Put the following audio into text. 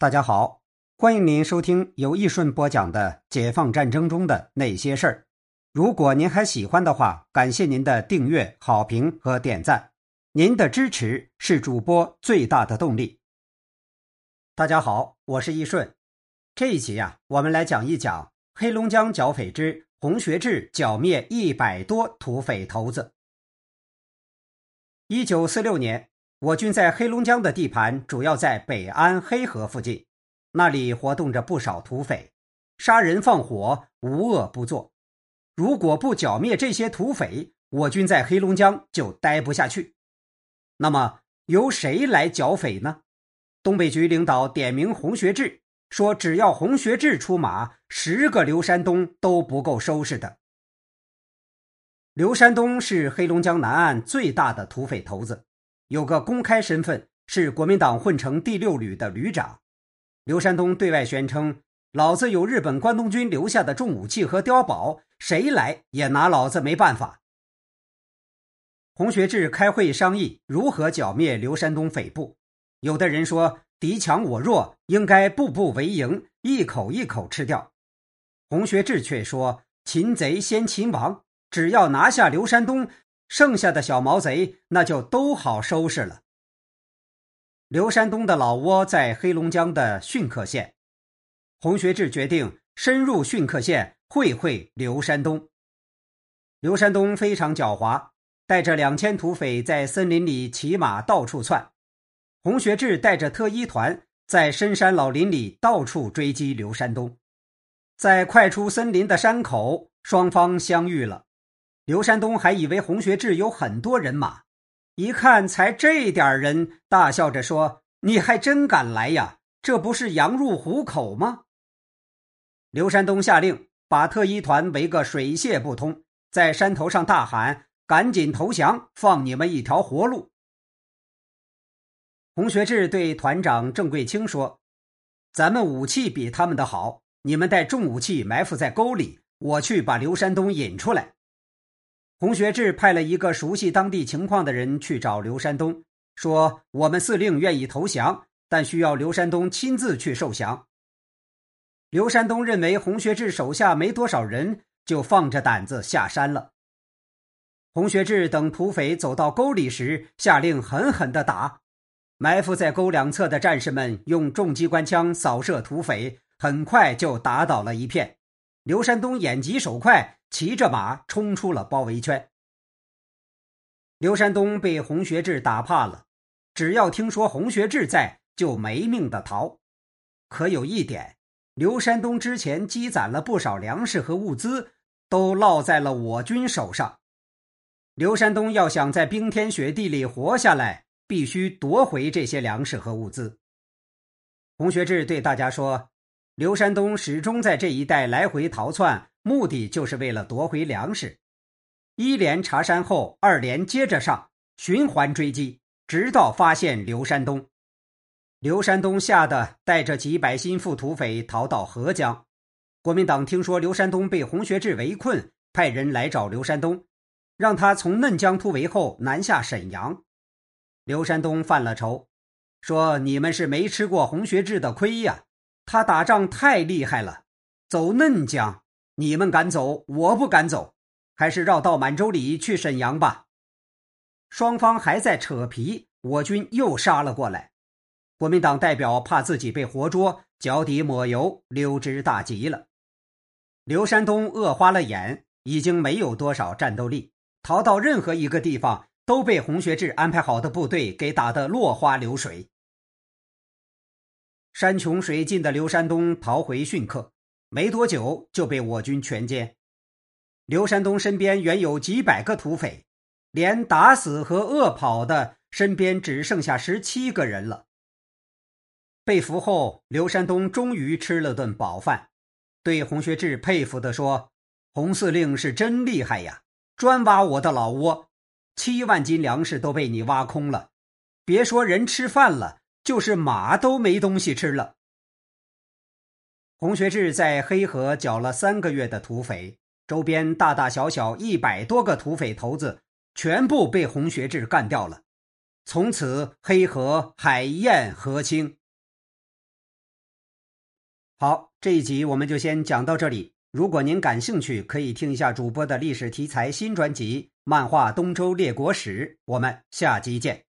大家好，欢迎您收听由易顺播讲的《解放战争中的那些事儿》。如果您还喜欢的话，感谢您的订阅、好评和点赞，您的支持是主播最大的动力。大家好，我是易顺。这一集呀，我们来讲一讲黑龙江剿匪之洪学智剿灭一百多土匪头子。一九四六年。我军在黑龙江的地盘主要在北安、黑河附近，那里活动着不少土匪，杀人放火，无恶不作。如果不剿灭这些土匪，我军在黑龙江就待不下去。那么由谁来剿匪呢？东北局领导点名洪学智，说只要洪学智出马，十个刘山东都不够收拾的。刘山东是黑龙江南岸最大的土匪头子。有个公开身份是国民党混成第六旅的旅长，刘山东对外宣称：“老子有日本关东军留下的重武器和碉堡，谁来也拿老子没办法。”洪学智开会商议如何剿灭刘山东匪部，有的人说：“敌强我弱，应该步步为营，一口一口吃掉。”洪学智却说：“擒贼先擒王，只要拿下刘山东。”剩下的小毛贼那就都好收拾了。刘山东的老窝在黑龙江的逊克县，洪学智决定深入逊克县会会刘山东。刘山东非常狡猾，带着两千土匪在森林里骑马到处窜。洪学智带着特一团在深山老林里到处追击刘山东，在快出森林的山口，双方相遇了。刘山东还以为洪学智有很多人马，一看才这点人，大笑着说：“你还真敢来呀？这不是羊入虎口吗？”刘山东下令把特一团围个水泄不通，在山头上大喊：“赶紧投降，放你们一条活路！”洪学智对团长郑贵清说：“咱们武器比他们的好，你们带重武器埋伏在沟里，我去把刘山东引出来。”洪学智派了一个熟悉当地情况的人去找刘山东，说：“我们司令愿意投降，但需要刘山东亲自去受降。”刘山东认为洪学智手下没多少人，就放着胆子下山了。洪学智等土匪走到沟里时，下令狠狠地打。埋伏在沟两侧的战士们用重机关枪扫射土匪，很快就打倒了一片。刘山东眼疾手快。骑着马冲出了包围圈。刘山东被洪学智打怕了，只要听说洪学智在，就没命的逃。可有一点，刘山东之前积攒了不少粮食和物资，都落在了我军手上。刘山东要想在冰天雪地里活下来，必须夺回这些粮食和物资。洪学智对大家说：“刘山东始终在这一带来回逃窜。”目的就是为了夺回粮食。一连查山后，二连接着上，循环追击，直到发现刘山东。刘山东吓得带着几百心腹土匪逃到合江。国民党听说刘山东被洪学智围困，派人来找刘山东，让他从嫩江突围后南下沈阳。刘山东犯了愁，说：“你们是没吃过洪学智的亏呀，他打仗太厉害了，走嫩江。”你们敢走，我不敢走，还是绕到满洲里去沈阳吧。双方还在扯皮，我军又杀了过来。国民党代表怕自己被活捉，脚底抹油，溜之大吉了。刘山东饿花了眼，已经没有多少战斗力，逃到任何一个地方都被洪学智安排好的部队给打得落花流水。山穷水尽的刘山东逃回逊克。没多久就被我军全歼。刘山东身边原有几百个土匪，连打死和饿跑的，身边只剩下十七个人了。被俘后，刘山东终于吃了顿饱饭，对洪学智佩服地说：“洪司令是真厉害呀，专挖我的老窝，七万斤粮食都被你挖空了，别说人吃饭了，就是马都没东西吃了。”洪学智在黑河剿了三个月的土匪，周边大大小小一百多个土匪头子全部被洪学智干掉了，从此黑河海晏河清。好，这一集我们就先讲到这里。如果您感兴趣，可以听一下主播的历史题材新专辑《漫画东周列国史》。我们下集见。